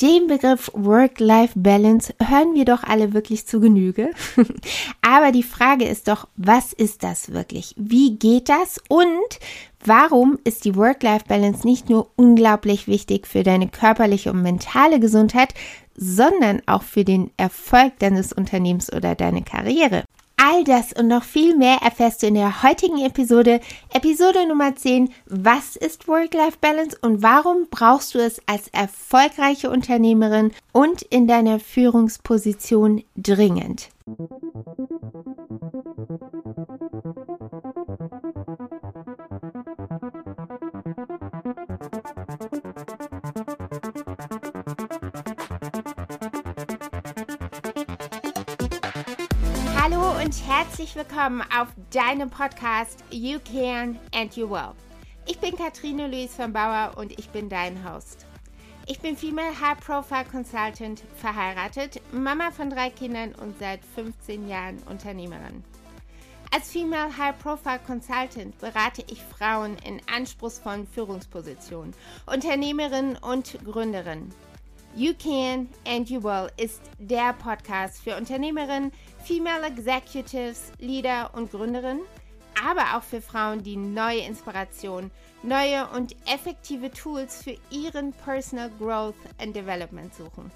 Den Begriff Work-Life-Balance hören wir doch alle wirklich zu Genüge. Aber die Frage ist doch, was ist das wirklich? Wie geht das? Und warum ist die Work-Life-Balance nicht nur unglaublich wichtig für deine körperliche und mentale Gesundheit, sondern auch für den Erfolg deines Unternehmens oder deine Karriere? All das und noch viel mehr erfährst du in der heutigen Episode, Episode Nummer 10. Was ist Work-Life-Balance und warum brauchst du es als erfolgreiche Unternehmerin und in deiner Führungsposition dringend? Und herzlich willkommen auf deinem Podcast You Can and You Will. Ich bin Katrine Luis von Bauer und ich bin dein Host. Ich bin Female High Profile Consultant, verheiratet, Mama von drei Kindern und seit 15 Jahren Unternehmerin. Als Female High Profile Consultant berate ich Frauen in anspruchsvollen Führungspositionen, Unternehmerinnen und Gründerinnen. You Can and You Will ist der Podcast für Unternehmerinnen, Female Executives, Leader und Gründerinnen, aber auch für Frauen, die neue Inspiration, neue und effektive Tools für ihren Personal Growth and Development suchen.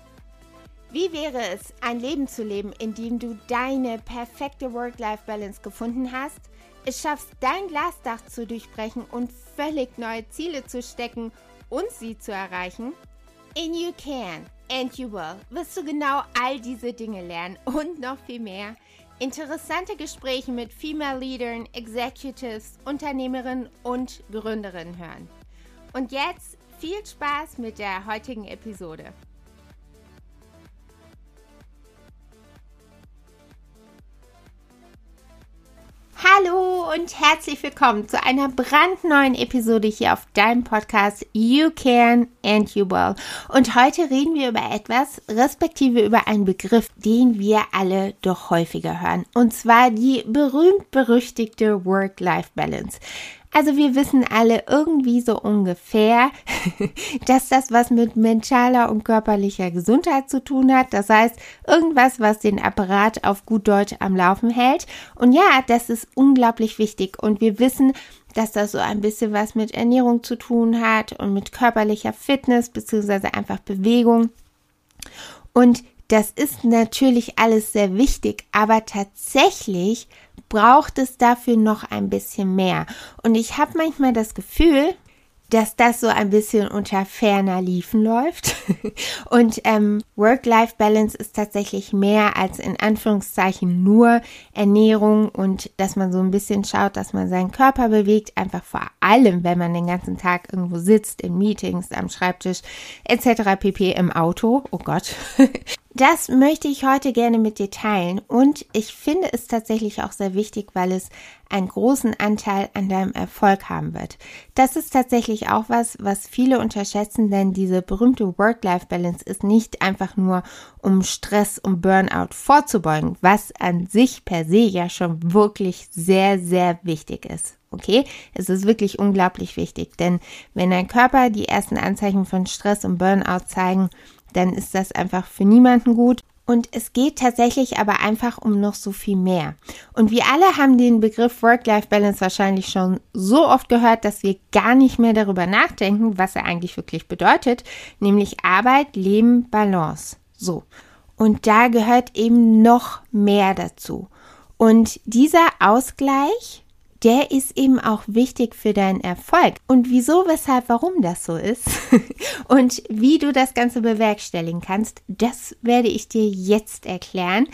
Wie wäre es, ein Leben zu leben, in dem du deine perfekte Work-Life-Balance gefunden hast, es schaffst, dein Glasdach zu durchbrechen und völlig neue Ziele zu stecken und sie zu erreichen? In You Can and You Will wirst du genau all diese Dinge lernen und noch viel mehr. Interessante Gespräche mit Female Leadern, Executives, Unternehmerinnen und Gründerinnen hören. Und jetzt viel Spaß mit der heutigen Episode. Hallo und herzlich willkommen zu einer brandneuen Episode hier auf deinem Podcast You Can and You Will. Und heute reden wir über etwas, respektive über einen Begriff, den wir alle doch häufiger hören. Und zwar die berühmt-berüchtigte Work-Life-Balance. Also wir wissen alle irgendwie so ungefähr, dass das was mit mentaler und körperlicher Gesundheit zu tun hat. Das heißt, irgendwas, was den Apparat auf gut Deutsch am Laufen hält. Und ja, das ist unglaublich wichtig. Und wir wissen, dass das so ein bisschen was mit Ernährung zu tun hat und mit körperlicher Fitness beziehungsweise einfach Bewegung. Und das ist natürlich alles sehr wichtig, aber tatsächlich braucht es dafür noch ein bisschen mehr. Und ich habe manchmal das Gefühl, dass das so ein bisschen unter ferner Liefen läuft. Und ähm, Work-Life-Balance ist tatsächlich mehr als in Anführungszeichen nur Ernährung und dass man so ein bisschen schaut, dass man seinen Körper bewegt. Einfach vor allem, wenn man den ganzen Tag irgendwo sitzt, in Meetings, am Schreibtisch etc. pp. im Auto. Oh Gott. Das möchte ich heute gerne mit dir teilen und ich finde es tatsächlich auch sehr wichtig, weil es einen großen Anteil an deinem Erfolg haben wird. Das ist tatsächlich auch was, was viele unterschätzen, denn diese berühmte Work-Life-Balance ist nicht einfach nur, um Stress und Burnout vorzubeugen, was an sich per se ja schon wirklich sehr, sehr wichtig ist. Okay, es ist wirklich unglaublich wichtig, denn wenn dein Körper die ersten Anzeichen von Stress und Burnout zeigen, dann ist das einfach für niemanden gut. Und es geht tatsächlich aber einfach um noch so viel mehr. Und wir alle haben den Begriff Work-Life-Balance wahrscheinlich schon so oft gehört, dass wir gar nicht mehr darüber nachdenken, was er eigentlich wirklich bedeutet, nämlich Arbeit, Leben, Balance. So. Und da gehört eben noch mehr dazu. Und dieser Ausgleich der ist eben auch wichtig für deinen Erfolg. Und wieso, weshalb, warum das so ist und wie du das Ganze bewerkstelligen kannst, das werde ich dir jetzt erklären.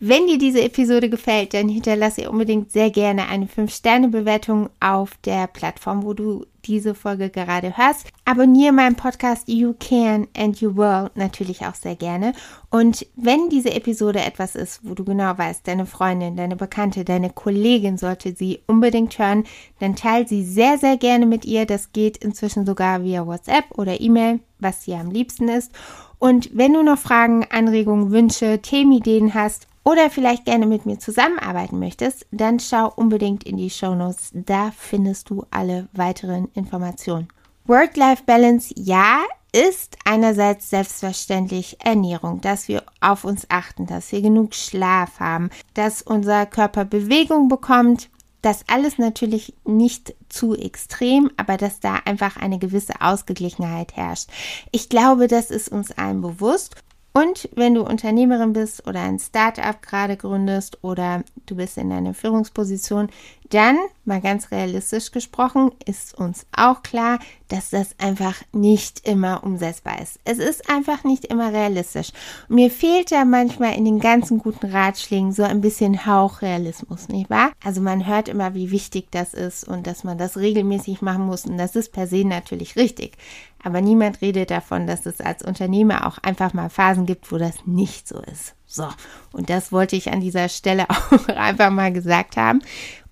Wenn dir diese Episode gefällt, dann hinterlasse unbedingt sehr gerne eine 5-Sterne-Bewertung auf der Plattform, wo du diese Folge gerade hörst. Abonniere meinen Podcast You Can and You Will natürlich auch sehr gerne. Und wenn diese Episode etwas ist, wo du genau weißt, deine Freundin, deine Bekannte, deine Kollegin sollte sie unbedingt hören, dann teile sie sehr, sehr gerne mit ihr. Das geht inzwischen sogar via WhatsApp oder E-Mail, was dir am liebsten ist. Und wenn du noch Fragen, Anregungen, Wünsche, Themenideen hast, oder vielleicht gerne mit mir zusammenarbeiten möchtest, dann schau unbedingt in die Show Notes. Da findest du alle weiteren Informationen. Work-Life-Balance, ja, ist einerseits selbstverständlich Ernährung, dass wir auf uns achten, dass wir genug Schlaf haben, dass unser Körper Bewegung bekommt. Das alles natürlich nicht zu extrem, aber dass da einfach eine gewisse Ausgeglichenheit herrscht. Ich glaube, das ist uns allen bewusst und wenn du Unternehmerin bist oder ein Startup gerade gründest oder du bist in einer Führungsposition, dann, mal ganz realistisch gesprochen, ist uns auch klar, dass das einfach nicht immer umsetzbar ist. Es ist einfach nicht immer realistisch. Und mir fehlt da manchmal in den ganzen guten Ratschlägen so ein bisschen Hauchrealismus, nicht wahr? Also man hört immer, wie wichtig das ist und dass man das regelmäßig machen muss und das ist per se natürlich richtig. Aber niemand redet davon, dass es als Unternehmer auch einfach mal Phasen gibt, wo das nicht so ist. So, und das wollte ich an dieser Stelle auch einfach mal gesagt haben.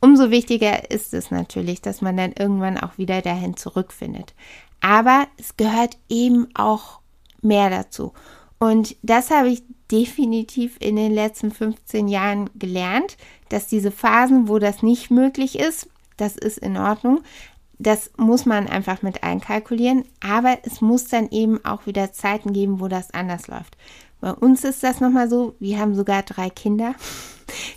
Umso wichtiger ist es natürlich, dass man dann irgendwann auch wieder dahin zurückfindet. Aber es gehört eben auch mehr dazu. Und das habe ich definitiv in den letzten 15 Jahren gelernt, dass diese Phasen, wo das nicht möglich ist, das ist in Ordnung. Das muss man einfach mit einkalkulieren, aber es muss dann eben auch wieder Zeiten geben, wo das anders läuft. Bei uns ist das nochmal so, wir haben sogar drei Kinder.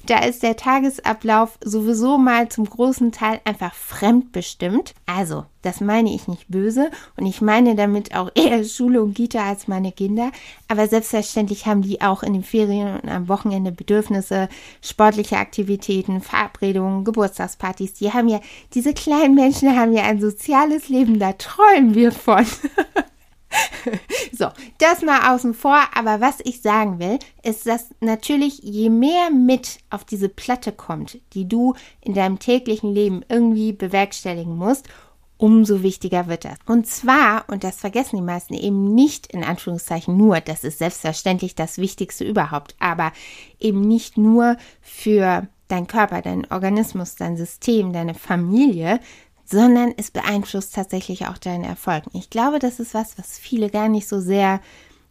Da ist der Tagesablauf sowieso mal zum großen Teil einfach fremdbestimmt. Also, das meine ich nicht böse und ich meine damit auch eher Schule und Kita als meine Kinder. Aber selbstverständlich haben die auch in den Ferien und am Wochenende Bedürfnisse, sportliche Aktivitäten, Verabredungen, Geburtstagspartys. Die haben ja, diese kleinen Menschen haben ja ein soziales Leben, da träumen wir von. so, das mal außen vor. Aber was ich sagen will, ist, dass natürlich je mehr mit auf diese Platte kommt, die du in deinem täglichen Leben irgendwie bewerkstelligen musst, umso wichtiger wird das. Und zwar, und das vergessen die meisten eben nicht in Anführungszeichen nur, das ist selbstverständlich das Wichtigste überhaupt, aber eben nicht nur für dein Körper, dein Organismus, dein System, deine Familie, sondern es beeinflusst tatsächlich auch deinen Erfolg. Ich glaube, das ist was, was viele gar nicht so sehr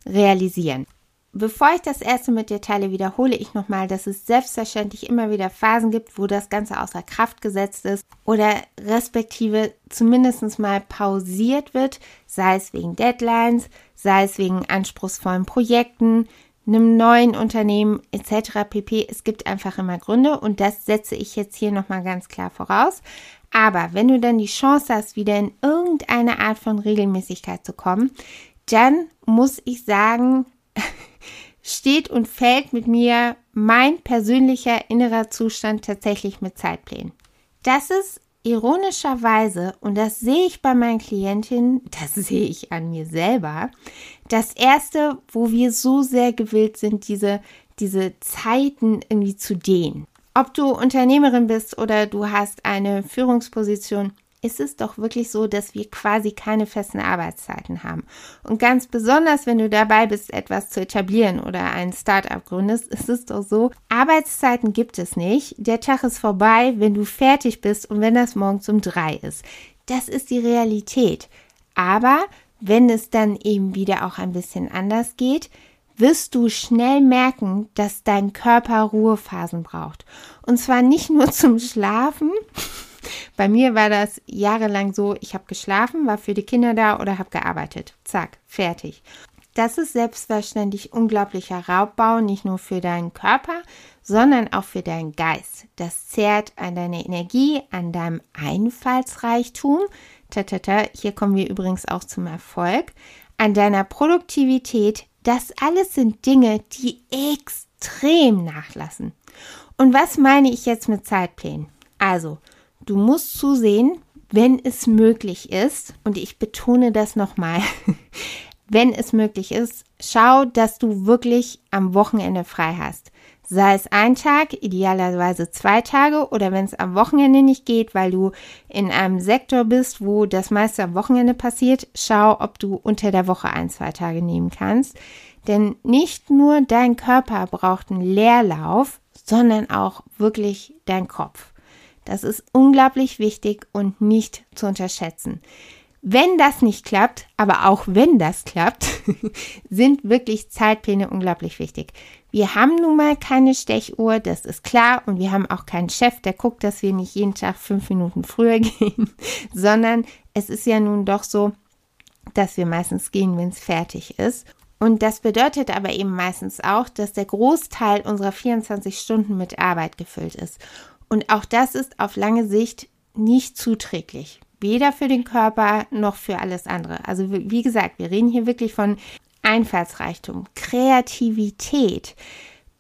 realisieren. Bevor ich das erste mit dir teile, wiederhole ich nochmal, dass es selbstverständlich immer wieder Phasen gibt, wo das Ganze außer Kraft gesetzt ist oder respektive zumindest mal pausiert wird, sei es wegen Deadlines, sei es wegen anspruchsvollen Projekten, einem neuen Unternehmen etc. pp. Es gibt einfach immer Gründe und das setze ich jetzt hier nochmal ganz klar voraus. Aber wenn du dann die Chance hast, wieder in irgendeine Art von Regelmäßigkeit zu kommen, dann muss ich sagen, steht und fällt mit mir mein persönlicher innerer Zustand tatsächlich mit Zeitplänen. Das ist ironischerweise, und das sehe ich bei meinen Klientinnen, das sehe ich an mir selber, das erste, wo wir so sehr gewillt sind, diese, diese Zeiten irgendwie zu dehnen. Ob du Unternehmerin bist oder du hast eine Führungsposition, ist es doch wirklich so, dass wir quasi keine festen Arbeitszeiten haben. Und ganz besonders, wenn du dabei bist, etwas zu etablieren oder ein Startup gründest, ist es doch so, Arbeitszeiten gibt es nicht. Der Tag ist vorbei, wenn du fertig bist und wenn das morgens um drei ist. Das ist die Realität. Aber wenn es dann eben wieder auch ein bisschen anders geht, wirst du schnell merken, dass dein Körper Ruhephasen braucht. Und zwar nicht nur zum Schlafen. Bei mir war das jahrelang so, ich habe geschlafen, war für die Kinder da oder habe gearbeitet. Zack, fertig. Das ist selbstverständlich unglaublicher Raubbau, nicht nur für deinen Körper, sondern auch für deinen Geist. Das zehrt an deiner Energie, an deinem Einfallsreichtum. Tatata, hier kommen wir übrigens auch zum Erfolg. An deiner Produktivität, das alles sind Dinge, die extrem nachlassen. Und was meine ich jetzt mit Zeitplänen? Also, du musst zusehen, wenn es möglich ist, und ich betone das nochmal, wenn es möglich ist, schau, dass du wirklich am Wochenende frei hast. Sei es ein Tag, idealerweise zwei Tage oder wenn es am Wochenende nicht geht, weil du in einem Sektor bist, wo das meiste am Wochenende passiert, schau, ob du unter der Woche ein, zwei Tage nehmen kannst. Denn nicht nur dein Körper braucht einen Leerlauf, sondern auch wirklich dein Kopf. Das ist unglaublich wichtig und nicht zu unterschätzen. Wenn das nicht klappt, aber auch wenn das klappt, sind wirklich Zeitpläne unglaublich wichtig. Wir haben nun mal keine Stechuhr, das ist klar, und wir haben auch keinen Chef, der guckt, dass wir nicht jeden Tag fünf Minuten früher gehen, sondern es ist ja nun doch so, dass wir meistens gehen, wenn es fertig ist. Und das bedeutet aber eben meistens auch, dass der Großteil unserer 24 Stunden mit Arbeit gefüllt ist. Und auch das ist auf lange Sicht nicht zuträglich. Weder für den Körper noch für alles andere. Also wie gesagt, wir reden hier wirklich von Einfallsreichtum, Kreativität,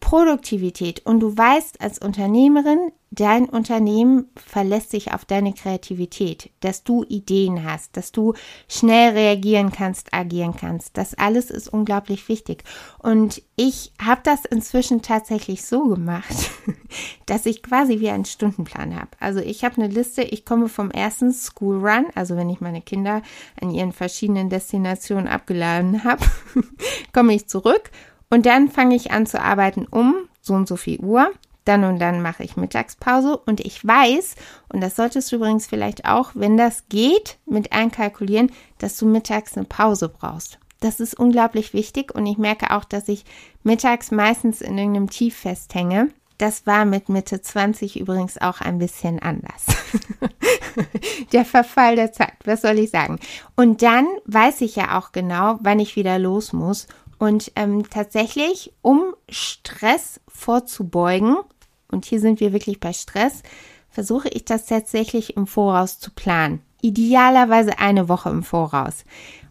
Produktivität und du weißt als Unternehmerin, dein Unternehmen verlässt sich auf deine Kreativität, dass du Ideen hast, dass du schnell reagieren kannst, agieren kannst. Das alles ist unglaublich wichtig. Und ich habe das inzwischen tatsächlich so gemacht, dass ich quasi wie einen Stundenplan habe. Also ich habe eine Liste, ich komme vom ersten School Run, also wenn ich meine Kinder an ihren verschiedenen Destinationen abgeladen habe, komme ich zurück und dann fange ich an zu arbeiten um so und so viel Uhr. Dann und dann mache ich Mittagspause und ich weiß, und das solltest du übrigens vielleicht auch, wenn das geht, mit einkalkulieren, dass du mittags eine Pause brauchst. Das ist unglaublich wichtig und ich merke auch, dass ich mittags meistens in irgendeinem Tief festhänge. Das war mit Mitte 20 übrigens auch ein bisschen anders. der Verfall der Zeit, was soll ich sagen? Und dann weiß ich ja auch genau, wann ich wieder los muss und ähm, tatsächlich, um Stress vorzubeugen, und hier sind wir wirklich bei Stress, versuche ich das tatsächlich im Voraus zu planen. Idealerweise eine Woche im Voraus.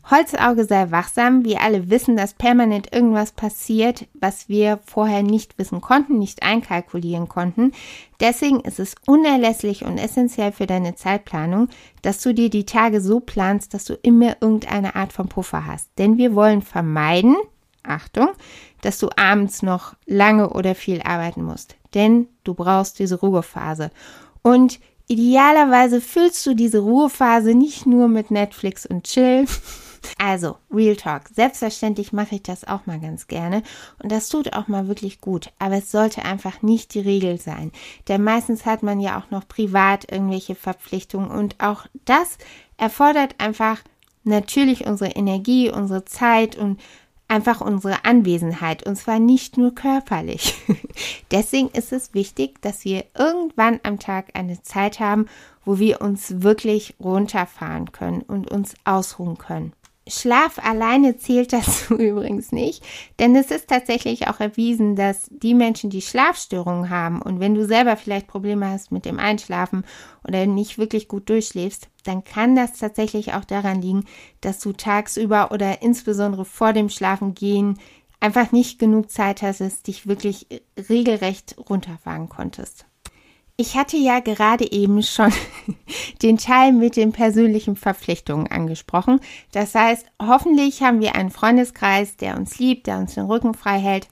Holzauge sei wachsam. Wir alle wissen, dass permanent irgendwas passiert, was wir vorher nicht wissen konnten, nicht einkalkulieren konnten. Deswegen ist es unerlässlich und essentiell für deine Zeitplanung, dass du dir die Tage so planst, dass du immer irgendeine Art von Puffer hast. Denn wir wollen vermeiden, Achtung, dass du abends noch lange oder viel arbeiten musst. Denn du brauchst diese Ruhephase. Und idealerweise füllst du diese Ruhephase nicht nur mit Netflix und Chill. Also, Real Talk. Selbstverständlich mache ich das auch mal ganz gerne und das tut auch mal wirklich gut. Aber es sollte einfach nicht die Regel sein. Denn meistens hat man ja auch noch privat irgendwelche Verpflichtungen und auch das erfordert einfach natürlich unsere Energie, unsere Zeit und einfach unsere Anwesenheit und zwar nicht nur körperlich. Deswegen ist es wichtig, dass wir irgendwann am Tag eine Zeit haben, wo wir uns wirklich runterfahren können und uns ausruhen können. Schlaf alleine zählt dazu übrigens nicht, denn es ist tatsächlich auch erwiesen, dass die Menschen, die Schlafstörungen haben und wenn du selber vielleicht Probleme hast mit dem Einschlafen oder nicht wirklich gut durchschläfst, dann kann das tatsächlich auch daran liegen, dass du tagsüber oder insbesondere vor dem Schlafengehen einfach nicht genug Zeit hattest, dich wirklich regelrecht runterfahren konntest. Ich hatte ja gerade eben schon den Teil mit den persönlichen Verpflichtungen angesprochen. Das heißt, hoffentlich haben wir einen Freundeskreis, der uns liebt, der uns den Rücken frei hält,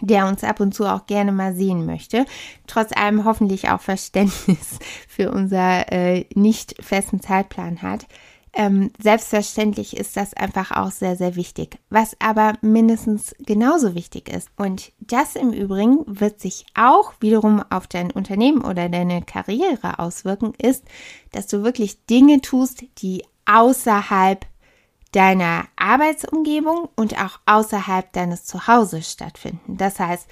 der uns ab und zu auch gerne mal sehen möchte. Trotz allem hoffentlich auch Verständnis für unser äh, nicht festen Zeitplan hat. Ähm, selbstverständlich ist das einfach auch sehr, sehr wichtig. Was aber mindestens genauso wichtig ist, und das im Übrigen wird sich auch wiederum auf dein Unternehmen oder deine Karriere auswirken, ist, dass du wirklich Dinge tust, die außerhalb deiner Arbeitsumgebung und auch außerhalb deines Zuhauses stattfinden. Das heißt,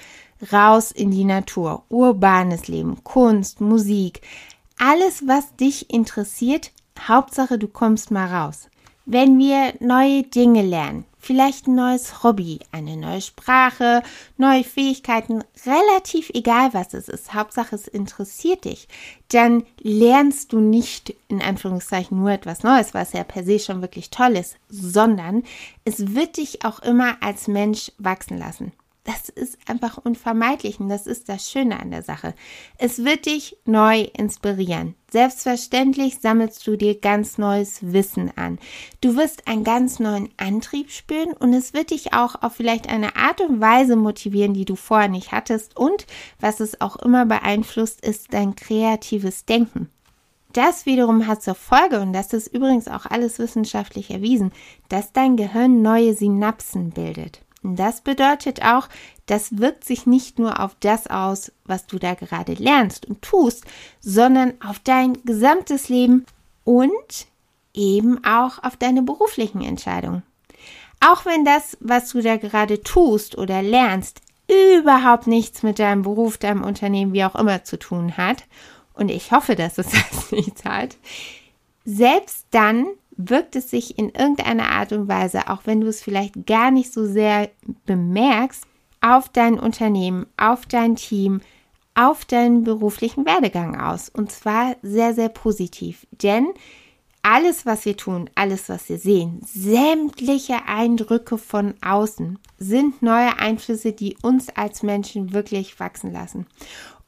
raus in die Natur, urbanes Leben, Kunst, Musik, alles, was dich interessiert, Hauptsache, du kommst mal raus. Wenn wir neue Dinge lernen, vielleicht ein neues Hobby, eine neue Sprache, neue Fähigkeiten, relativ egal was es ist, Hauptsache es interessiert dich, dann lernst du nicht in Anführungszeichen nur etwas Neues, was ja per se schon wirklich toll ist, sondern es wird dich auch immer als Mensch wachsen lassen. Das ist einfach unvermeidlich und das ist das Schöne an der Sache. Es wird dich neu inspirieren. Selbstverständlich sammelst du dir ganz neues Wissen an. Du wirst einen ganz neuen Antrieb spüren und es wird dich auch auf vielleicht eine Art und Weise motivieren, die du vorher nicht hattest und was es auch immer beeinflusst, ist dein kreatives Denken. Das wiederum hat zur Folge, und das ist übrigens auch alles wissenschaftlich erwiesen, dass dein Gehirn neue Synapsen bildet. Das bedeutet auch, das wirkt sich nicht nur auf das aus, was du da gerade lernst und tust, sondern auf dein gesamtes Leben und eben auch auf deine beruflichen Entscheidungen. Auch wenn das, was du da gerade tust oder lernst, überhaupt nichts mit deinem Beruf, deinem Unternehmen, wie auch immer zu tun hat, und ich hoffe, dass es das nicht hat, selbst dann wirkt es sich in irgendeiner Art und Weise, auch wenn du es vielleicht gar nicht so sehr bemerkst, auf dein Unternehmen, auf dein Team, auf deinen beruflichen Werdegang aus. Und zwar sehr, sehr positiv. Denn alles, was wir tun, alles, was wir sehen, sämtliche Eindrücke von außen sind neue Einflüsse, die uns als Menschen wirklich wachsen lassen.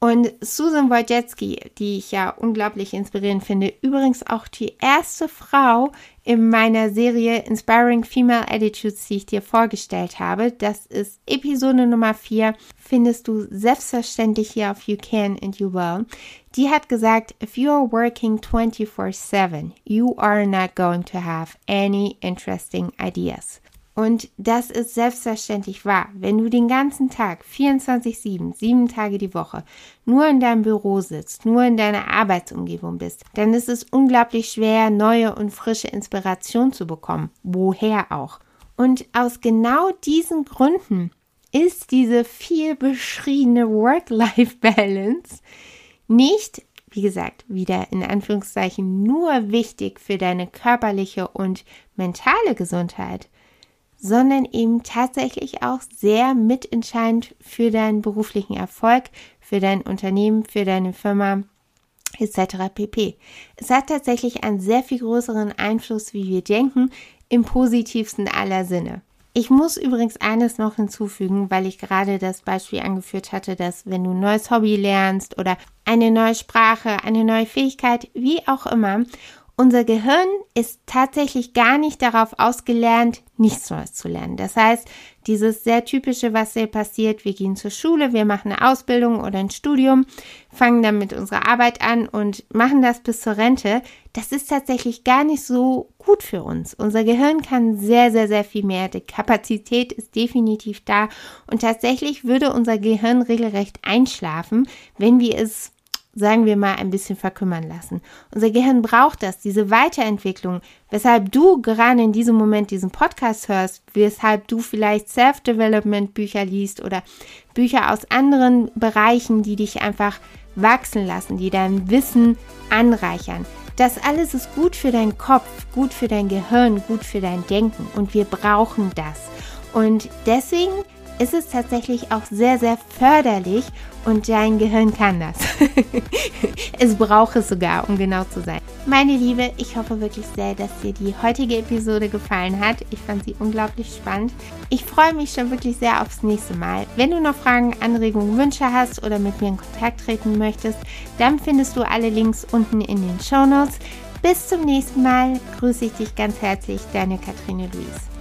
Und Susan Wojcicki, die ich ja unglaublich inspirierend finde, übrigens auch die erste Frau in meiner Serie Inspiring Female Attitudes, die ich dir vorgestellt habe. Das ist Episode Nummer 4, findest du selbstverständlich hier auf You Can and You Will. Die hat gesagt, if you are working 24/7, you are not going to have any interesting ideas. Und das ist selbstverständlich wahr. Wenn du den ganzen Tag, 24-7, sieben Tage die Woche, nur in deinem Büro sitzt, nur in deiner Arbeitsumgebung bist, dann ist es unglaublich schwer, neue und frische Inspiration zu bekommen. Woher auch. Und aus genau diesen Gründen ist diese viel beschriebene Work-Life-Balance nicht, wie gesagt, wieder in Anführungszeichen nur wichtig für deine körperliche und mentale Gesundheit, sondern eben tatsächlich auch sehr mitentscheidend für deinen beruflichen Erfolg, für dein Unternehmen, für deine Firma etc. pp. Es hat tatsächlich einen sehr viel größeren Einfluss, wie wir denken, im positivsten aller Sinne. Ich muss übrigens eines noch hinzufügen, weil ich gerade das Beispiel angeführt hatte, dass wenn du ein neues Hobby lernst oder eine neue Sprache, eine neue Fähigkeit, wie auch immer, unser Gehirn ist tatsächlich gar nicht darauf ausgelernt, nichts Neues zu lernen. Das heißt, dieses sehr typische, was hier passiert, wir gehen zur Schule, wir machen eine Ausbildung oder ein Studium, fangen dann mit unserer Arbeit an und machen das bis zur Rente, das ist tatsächlich gar nicht so gut für uns. Unser Gehirn kann sehr, sehr, sehr viel mehr. Die Kapazität ist definitiv da und tatsächlich würde unser Gehirn regelrecht einschlafen, wenn wir es sagen wir mal, ein bisschen verkümmern lassen. Unser Gehirn braucht das, diese Weiterentwicklung, weshalb du gerade in diesem Moment diesen Podcast hörst, weshalb du vielleicht Self-Development-Bücher liest oder Bücher aus anderen Bereichen, die dich einfach wachsen lassen, die dein Wissen anreichern. Das alles ist gut für deinen Kopf, gut für dein Gehirn, gut für dein Denken und wir brauchen das. Und deswegen ist es tatsächlich auch sehr, sehr förderlich und dein Gehirn kann das. es braucht es sogar, um genau zu sein. Meine Liebe, ich hoffe wirklich sehr, dass dir die heutige Episode gefallen hat. Ich fand sie unglaublich spannend. Ich freue mich schon wirklich sehr aufs nächste Mal. Wenn du noch Fragen, Anregungen, Wünsche hast oder mit mir in Kontakt treten möchtest, dann findest du alle Links unten in den Show Notes. Bis zum nächsten Mal grüße ich dich ganz herzlich, deine Katrine Luise.